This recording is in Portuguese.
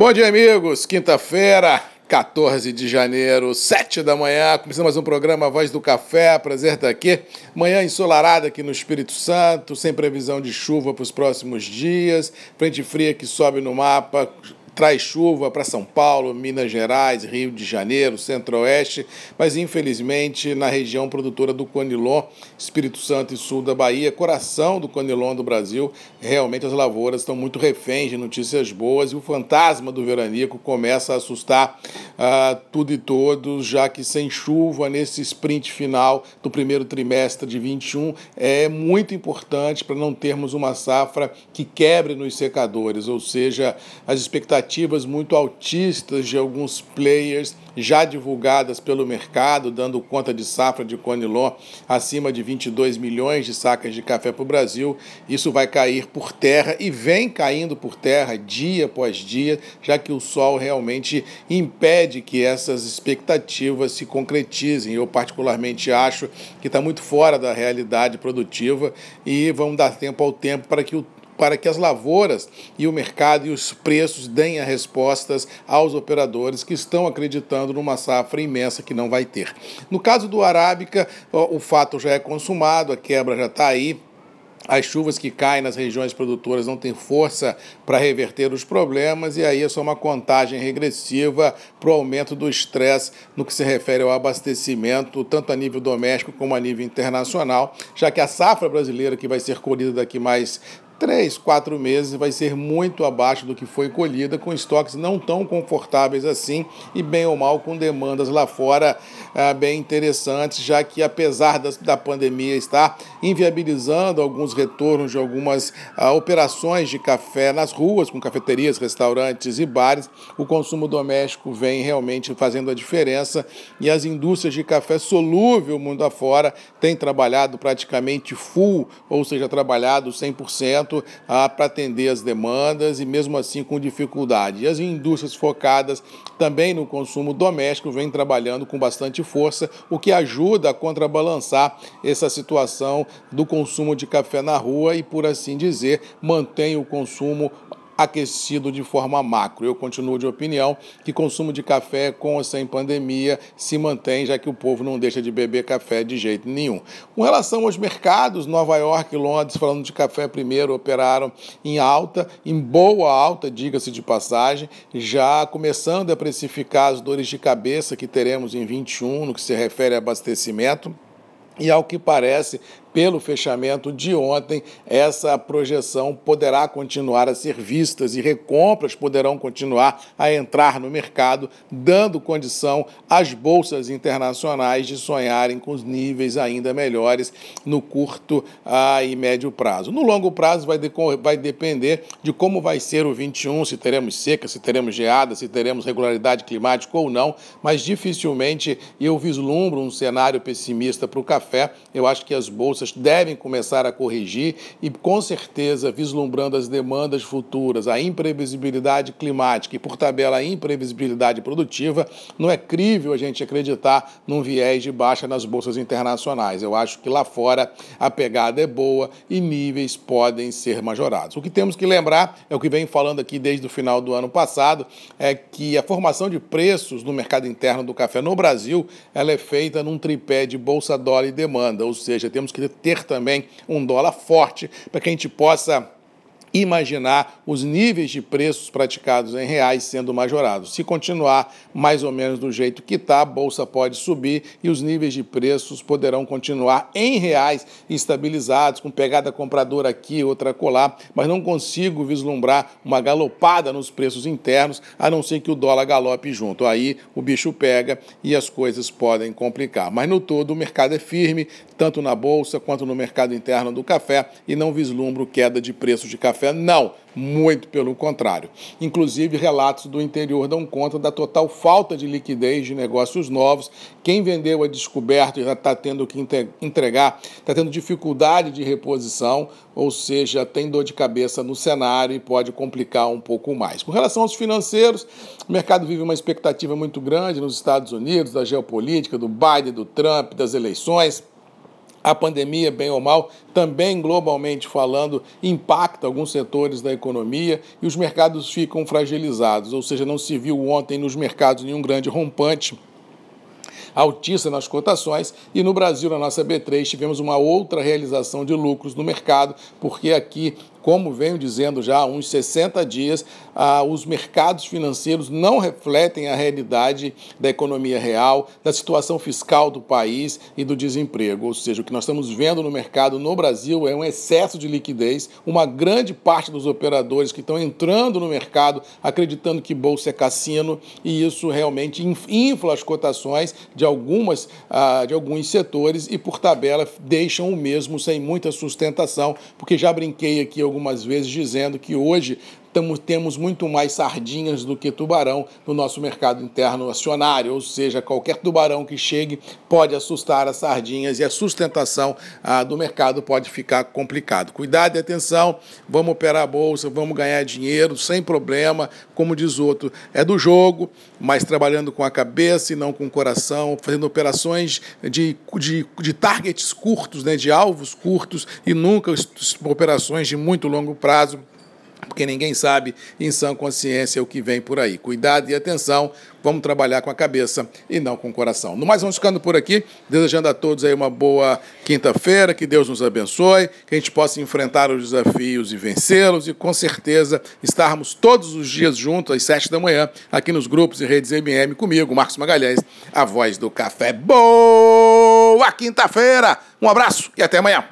Bom dia, amigos. Quinta-feira, 14 de janeiro, 7 da manhã. Começamos mais um programa Voz do Café. Prazer estar aqui. Manhã ensolarada aqui no Espírito Santo, sem previsão de chuva para os próximos dias. Frente fria que sobe no mapa, traz chuva para São Paulo, Minas Gerais, Rio de Janeiro, Centro-Oeste, mas infelizmente na região produtora do Conilon, Espírito Santo e sul da Bahia, coração do Conilon do Brasil, realmente as lavouras estão muito reféns de notícias boas e o fantasma do veranico começa a assustar uh, tudo e todos, já que sem chuva nesse sprint final do primeiro trimestre de 21 é muito importante para não termos uma safra que quebre nos secadores, ou seja, as expectativas expectativas muito altistas de alguns players já divulgadas pelo mercado, dando conta de safra de Conilon acima de 22 milhões de sacas de café para o Brasil. Isso vai cair por terra e vem caindo por terra dia após dia, já que o sol realmente impede que essas expectativas se concretizem. Eu, particularmente, acho que está muito fora da realidade produtiva e vamos dar tempo ao tempo para que o para que as lavouras e o mercado e os preços deem as respostas aos operadores que estão acreditando numa safra imensa que não vai ter. No caso do Arábica, o fato já é consumado, a quebra já está aí, as chuvas que caem nas regiões produtoras não têm força para reverter os problemas, e aí é só uma contagem regressiva para o aumento do estresse no que se refere ao abastecimento, tanto a nível doméstico como a nível internacional, já que a safra brasileira, que vai ser colhida daqui mais três, quatro meses vai ser muito abaixo do que foi colhida, com estoques não tão confortáveis assim e bem ou mal com demandas lá fora ah, bem interessantes, já que apesar da, da pandemia estar inviabilizando alguns retornos de algumas ah, operações de café nas ruas, com cafeterias, restaurantes e bares, o consumo doméstico vem realmente fazendo a diferença e as indústrias de café solúvel mundo afora têm trabalhado praticamente full, ou seja, trabalhado 100% ah, para atender as demandas e mesmo assim com dificuldade. E as indústrias focadas também no consumo doméstico vêm trabalhando com bastante força, o que ajuda a contrabalançar essa situação do consumo de café na rua e, por assim dizer, mantém o consumo aquecido de forma macro. Eu continuo de opinião que consumo de café com ou sem pandemia se mantém, já que o povo não deixa de beber café de jeito nenhum. Com relação aos mercados, Nova York e Londres, falando de café primeiro, operaram em alta, em boa alta, diga-se de passagem, já começando a precificar as dores de cabeça que teremos em 21 no que se refere a abastecimento. E ao que parece, pelo fechamento de ontem, essa projeção poderá continuar a ser vistas e recompras poderão continuar a entrar no mercado, dando condição às bolsas internacionais de sonharem com os níveis ainda melhores no curto ah, e médio prazo. No longo prazo vai, vai depender de como vai ser o 21, se teremos seca, se teremos geada, se teremos regularidade climática ou não, mas dificilmente eu vislumbro um cenário pessimista para o café. Eu acho que as bolsas bolsas devem começar a corrigir e, com certeza, vislumbrando as demandas futuras, a imprevisibilidade climática e, por tabela, a imprevisibilidade produtiva, não é crível a gente acreditar num viés de baixa nas bolsas internacionais. Eu acho que lá fora a pegada é boa e níveis podem ser majorados. O que temos que lembrar é o que vem falando aqui desde o final do ano passado, é que a formação de preços no mercado interno do café no Brasil, ela é feita num tripé de bolsa, dólar e demanda, ou seja, temos que ter também um dólar forte para que a gente possa imaginar os níveis de preços praticados em reais sendo majorados. Se continuar mais ou menos do jeito que está, a bolsa pode subir e os níveis de preços poderão continuar em reais estabilizados, com pegada compradora aqui, outra colar, mas não consigo vislumbrar uma galopada nos preços internos, a não ser que o dólar galope junto. Aí o bicho pega e as coisas podem complicar. Mas no todo o mercado é firme, tanto na bolsa quanto no mercado interno do café, e não vislumbro queda de preços de café Não, muito pelo contrário. Inclusive, relatos do interior dão conta da total falta de liquidez de negócios novos. Quem vendeu a descoberto já está tendo que entregar, está tendo dificuldade de reposição, ou seja, tem dor de cabeça no cenário e pode complicar um pouco mais. Com relação aos financeiros, o mercado vive uma expectativa muito grande nos Estados Unidos, da geopolítica, do Biden, do Trump, das eleições A pandemia, bem ou mal, também globalmente falando, impacta alguns setores da economia e os mercados ficam fragilizados, ou seja, não se viu ontem nos mercados nenhum grande rompante altíssima nas cotações. E no Brasil, na nossa B3, tivemos uma outra realização de lucros no mercado, porque aqui como venho dizendo já há uns 60 dias, ah, os mercados financeiros não refletem a realidade da economia real, da situação fiscal do país e do desemprego. Ou seja, o que nós estamos vendo no mercado no Brasil é um excesso de liquidez, uma grande parte dos operadores que estão entrando no mercado acreditando que bolsa é cassino e isso realmente infla as cotações de, algumas, ah, de alguns setores e, por tabela, deixam o mesmo sem muita sustentação, porque já brinquei aqui algumas vezes dizendo que hoje tamo, temos muito mais sardinhas do que tubarão no nosso mercado interno acionário, ou seja, qualquer tubarão que chegue pode assustar as sardinhas e a sustentação ah, do mercado pode ficar complicado. Cuidado e atenção, vamos operar a bolsa, vamos ganhar dinheiro sem problema, como diz outro, é do jogo, mas trabalhando com a cabeça e não com o coração, fazendo operações de, de, de targets curtos, né, de alvos curtos e nunca operações de muito longo prazo porque ninguém sabe em sã consciência o que vem por aí. Cuidado e atenção, vamos trabalhar com a cabeça e não com o coração. No mais, vamos ficando por aqui, desejando a todos aí uma boa quinta-feira, que Deus nos abençoe, que a gente possa enfrentar os desafios e vencê-los e com certeza estarmos todos os dias juntos às sete da manhã aqui nos grupos e redes MM comigo, Marcos Magalhães, a voz do café. Boa quinta-feira! Um abraço e até amanhã!